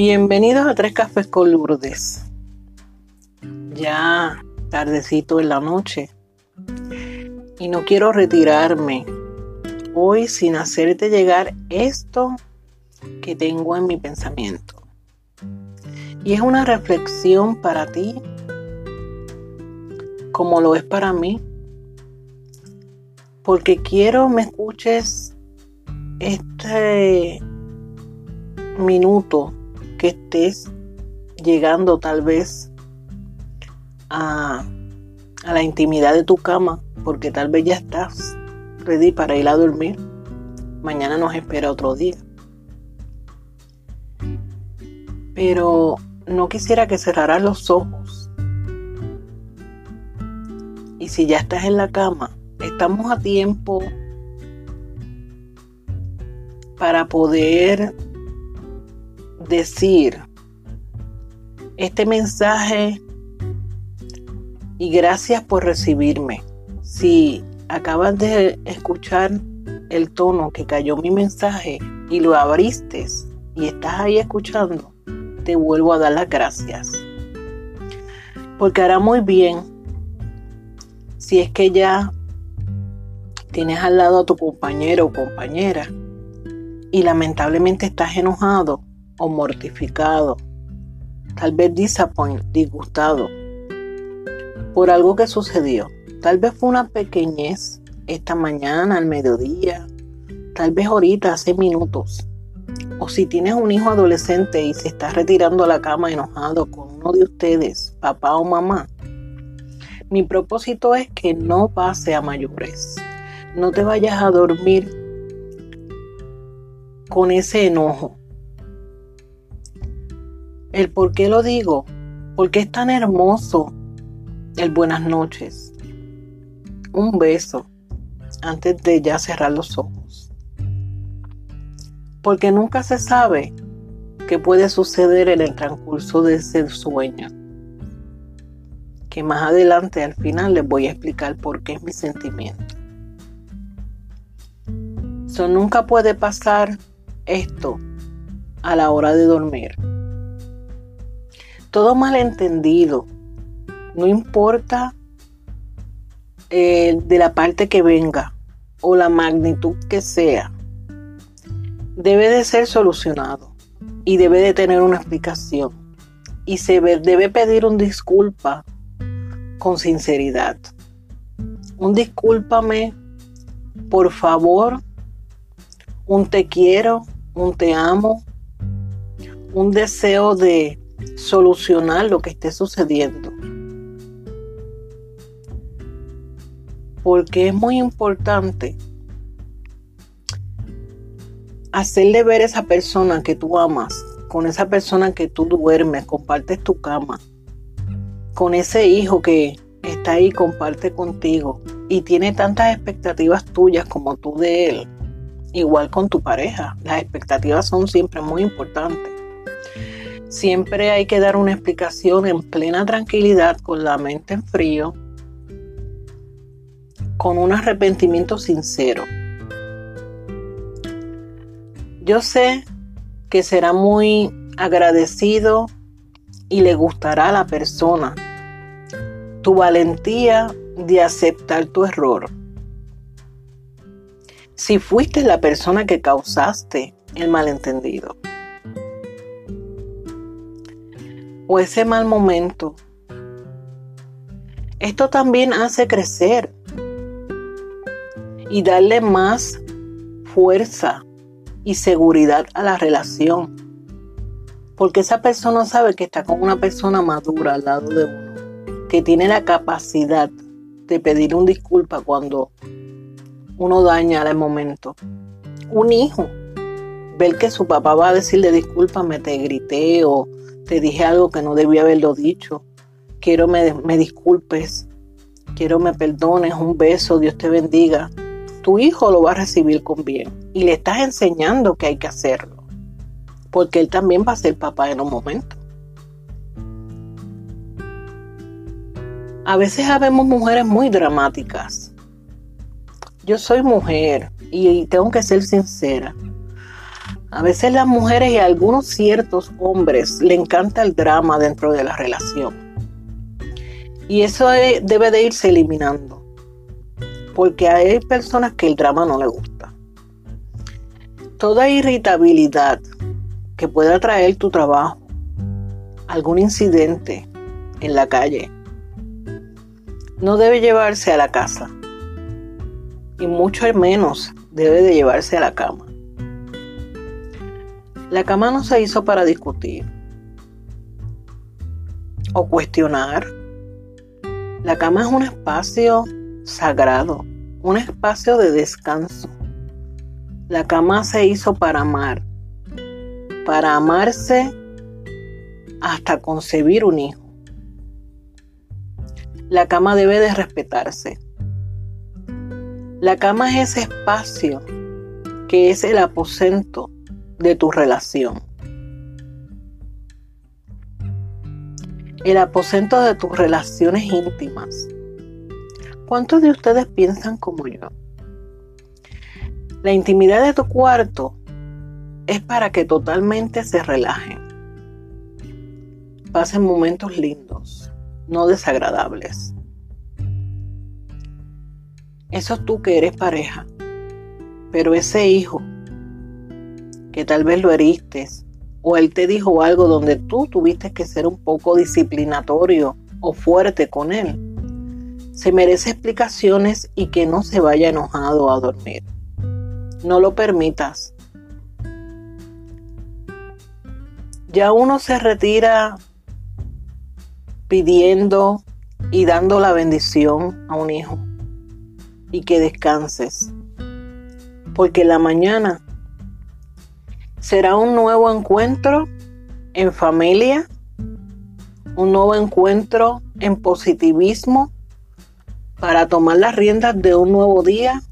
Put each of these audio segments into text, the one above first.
Bienvenidos a Tres Cafés con Lourdes. Ya tardecito en la noche. Y no quiero retirarme hoy sin hacerte llegar esto que tengo en mi pensamiento. Y es una reflexión para ti, como lo es para mí, porque quiero me escuches este minuto que estés llegando tal vez a, a, la intimidad de tu cama, porque tal vez ya estás ready para ir a dormir. Mañana nos espera otro día. Pero no quisiera que cerraras los ojos. Y si ya estás en la cama, estamos a tiempo para poder decir este mensaje y gracias por recibirme. Si acabas de escuchar el tono que cayó mi mensaje y lo abriste y estás ahí escuchando, te vuelvo a dar las gracias. Porque hará muy bien si es que ya tienes al lado a tu compañero o compañera y lamentablemente estás enojado o mortificado, tal vez disgustado por algo que sucedió. Tal vez fue una pequeñez esta mañana, al mediodía, tal vez ahorita, hace minutos. O si tienes un hijo adolescente y se está retirando a la cama enojado con uno de ustedes, papá o mamá, mi propósito es que no pase a mayores. No te vayas a dormir con ese enojo. El por qué lo digo, porque es tan hermoso el buenas noches. Un beso antes de ya cerrar los ojos. Porque nunca se sabe qué puede suceder en el transcurso de ese sueño. Que más adelante al final les voy a explicar por qué es mi sentimiento. Eso nunca puede pasar esto a la hora de dormir. Todo malentendido, no importa eh, de la parte que venga o la magnitud que sea, debe de ser solucionado y debe de tener una explicación. Y se debe pedir un disculpa con sinceridad. Un discúlpame, por favor, un te quiero, un te amo, un deseo de solucionar lo que esté sucediendo. Porque es muy importante hacerle ver a esa persona que tú amas, con esa persona que tú duermes, compartes tu cama, con ese hijo que está ahí, comparte contigo y tiene tantas expectativas tuyas como tú de él igual con tu pareja. Las expectativas son siempre muy importantes. Siempre hay que dar una explicación en plena tranquilidad, con la mente en frío, con un arrepentimiento sincero. Yo sé que será muy agradecido y le gustará a la persona tu valentía de aceptar tu error si fuiste la persona que causaste el malentendido. O ese mal momento. Esto también hace crecer y darle más fuerza y seguridad a la relación. Porque esa persona sabe que está con una persona madura al lado de uno, que tiene la capacidad de pedir un disculpa cuando uno daña al momento. Un hijo, ver que su papá va a decirle discúlpame, te grité o te dije algo que no debía haberlo dicho. Quiero me, me disculpes, quiero me perdones, un beso, Dios te bendiga. Tu hijo lo va a recibir con bien y le estás enseñando que hay que hacerlo, porque él también va a ser papá en un momento. A veces habemos mujeres muy dramáticas yo soy mujer y tengo que ser sincera. A veces las mujeres y algunos ciertos hombres le encanta el drama dentro de la relación. Y eso debe de irse eliminando. Porque hay personas que el drama no le gusta. Toda irritabilidad que pueda traer tu trabajo, algún incidente en la calle, no debe llevarse a la casa. Y mucho menos debe de llevarse a la cama. La cama no se hizo para discutir o cuestionar. La cama es un espacio sagrado, un espacio de descanso. La cama se hizo para amar, para amarse hasta concebir un hijo. La cama debe de respetarse. La cama es ese espacio que es el aposento de tu relación. El aposento de tus relaciones íntimas. ¿Cuántos de ustedes piensan como yo? La intimidad de tu cuarto es para que totalmente se relajen. Pasen momentos lindos, no desagradables. Eso es tú que eres pareja. Pero ese hijo que tal vez lo heriste o él te dijo algo donde tú tuviste que ser un poco disciplinatorio o fuerte con él, se merece explicaciones y que no se vaya enojado a dormir. No lo permitas. Ya uno se retira pidiendo y dando la bendición a un hijo y que descanses. Porque la mañana será un nuevo encuentro en familia, un nuevo encuentro en positivismo para tomar las riendas de un nuevo día,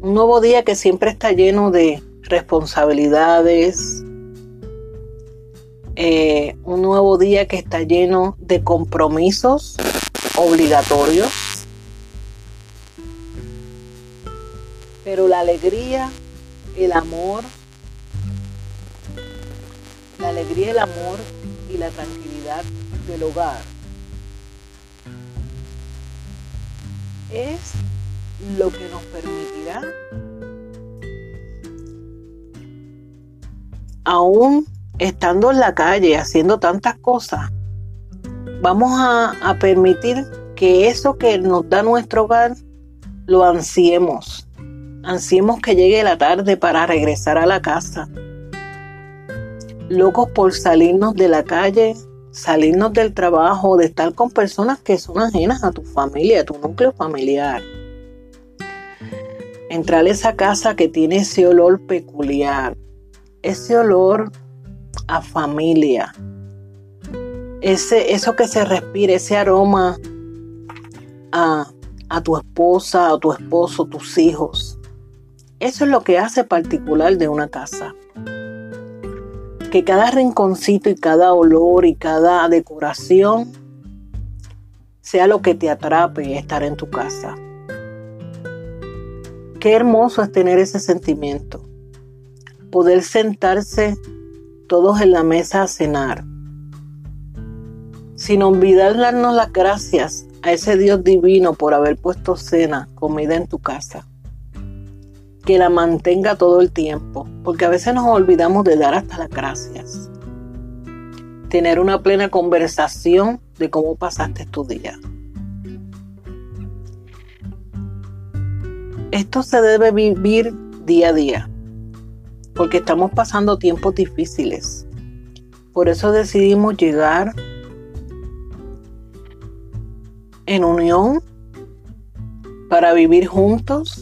un nuevo día que siempre está lleno de responsabilidades, eh, un nuevo día que está lleno de compromisos obligatorios, pero la alegría, el amor, la alegría, el amor y la tranquilidad del hogar es lo que nos permitirá aún estando en la calle haciendo tantas cosas, vamos a, a, permitir que eso que nos da nuestro hogar lo ansiemos. Ansiemos que llegue la tarde para regresar a la casa locos por salirnos de la calle, salirnos del trabajo, de estar con personas que son ajenas a tu familia, a tu núcleo familiar. Entrar a esa casa que tiene ese olor peculiar, ese olor a familia, ese, eso que se respira, ese aroma a, a tu esposa, a tu esposo, tus hijos. Eso es lo que hace particular de una casa que cada rinconcito y cada olor y cada decoración sea lo que te atrape estar en tu casa. Qué hermoso es tener ese sentimiento. Poder sentarse todos en la mesa a cenar. Sin olvidar darnos las gracias a ese Dios divino por haber puesto cena, comida en tu casa que la mantenga todo el tiempo, porque a veces nos olvidamos de dar hasta las gracias. Tener una plena conversación de cómo pasaste tu día. Esto se debe vivir día a día, porque estamos pasando tiempos difíciles. Por eso decidimos llegar en unión para vivir juntos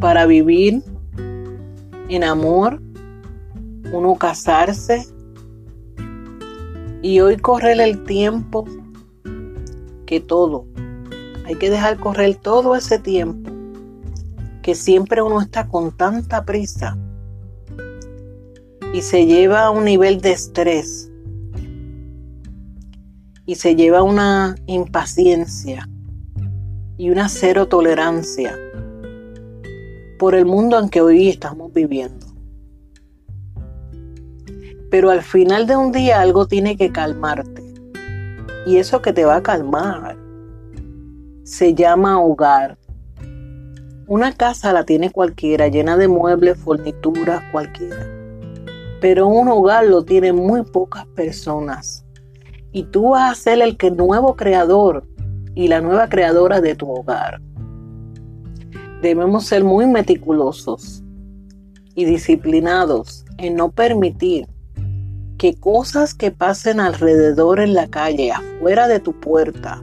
para vivir en amor, uno casarse y hoy correr el tiempo que todo. Hay que dejar correr todo ese tiempo que siempre uno está con tanta prisa y se lleva a un nivel de estrés y se lleva una impaciencia y una cero tolerancia por el mundo en que hoy estamos viviendo. Pero al final de un día algo tiene que calmarte. Y eso que te va a calmar se llama hogar. Una casa la tiene cualquiera, llena de muebles, fornituras, cualquiera. Pero un hogar lo tienen muy pocas personas. Y tú vas a ser el que nuevo creador y la nueva creadora de tu hogar. Debemos ser muy meticulosos y disciplinados en no permitir que cosas que pasen alrededor en la calle, afuera de tu puerta,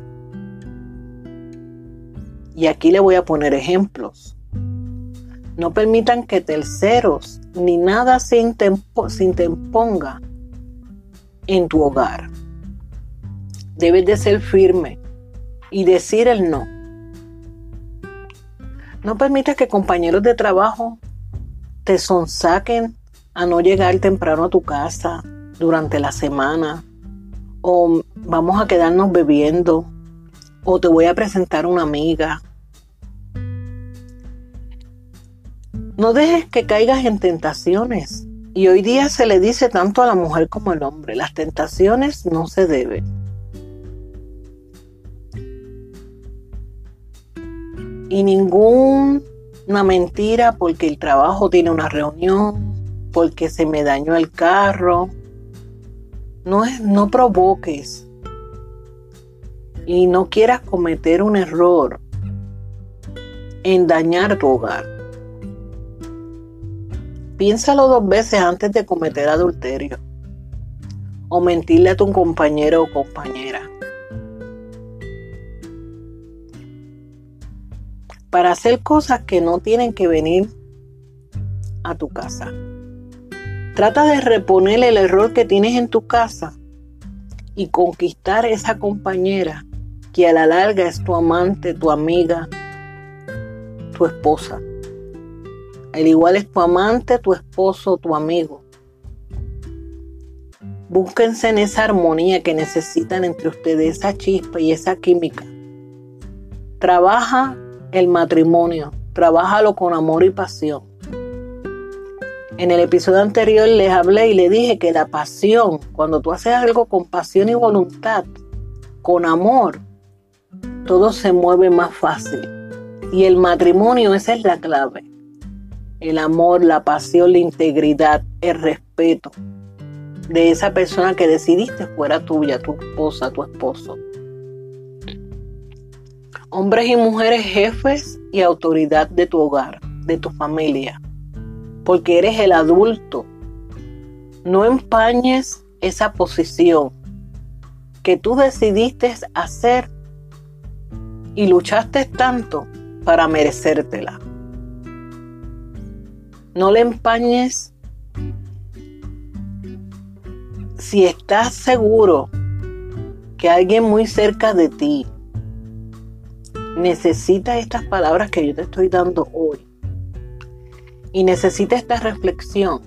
y aquí le voy a poner ejemplos. No permitan que terceros ni nada se, interponga en tu hogar. Debes de ser firme y decir el no. No permitas que compañeros de trabajo te sonsaquen a no llegar temprano a tu casa durante la semana o vamos a quedarnos bebiendo o te voy a presentar una amiga. No dejes que caigas en tentaciones. Y hoy día se le dice tanto a la mujer como al hombre, las tentaciones no se deben. Y ninguna mentira porque el trabajo tiene una reunión, porque se me dañó el carro. No, es, no provoques y no quieras cometer un error en dañar tu hogar. Piénsalo dos veces antes de cometer adulterio o mentirle a tu compañero o compañera. Para hacer cosas que no tienen que venir a tu casa. Trata de reponer el error que tienes en tu casa y conquistar esa compañera que a la larga es tu amante, tu amiga, tu esposa. Al igual es tu amante, tu esposo, tu amigo. Búsquense en esa armonía que necesitan entre ustedes, esa chispa y esa química. Trabaja el matrimonio, trabájalo con amor y pasión. En el episodio anterior les hablé y les dije que la pasión, cuando tú haces algo con pasión y voluntad, con amor, todo se mueve más fácil. Y el matrimonio, esa es la clave. El amor, la pasión, la integridad, el respeto de esa persona que decidiste fuera tuya, tu esposa, tu esposo. Hombres y mujeres jefes y autoridad de tu hogar, de tu familia, porque eres el adulto. No empañes esa posición que tú decidiste hacer y luchaste tanto para merecértela. No le empañes si estás seguro que alguien muy cerca de ti necesita estas palabras que yo te estoy dando hoy y necesita esta reflexión.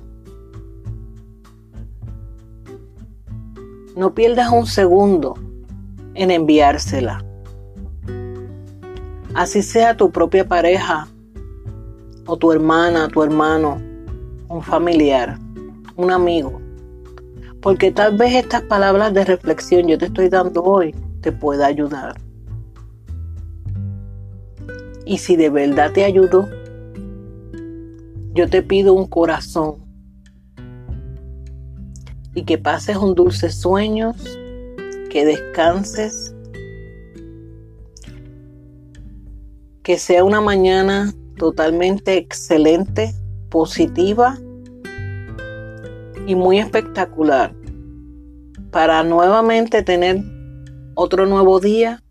No pierdas un segundo en enviársela así sea tu propia pareja o tu hermana, tu hermano, un familiar, un amigo. Porque tal vez estas palabras de reflexión yo te estoy dando hoy te pueda ayudar. Y si de verdad te ayudo, yo te pido un corazón. Y que pases un dulce sueños, que descanses que sea una mañana totalmente excelente, positiva y muy espectacular para nuevamente tener otro nuevo día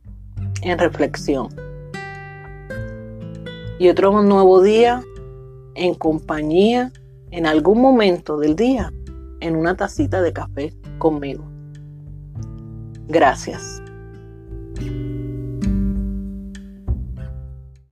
en reflexión y otro nuevo día en compañía en algún momento del día en una tacita de café conmigo. Gracias.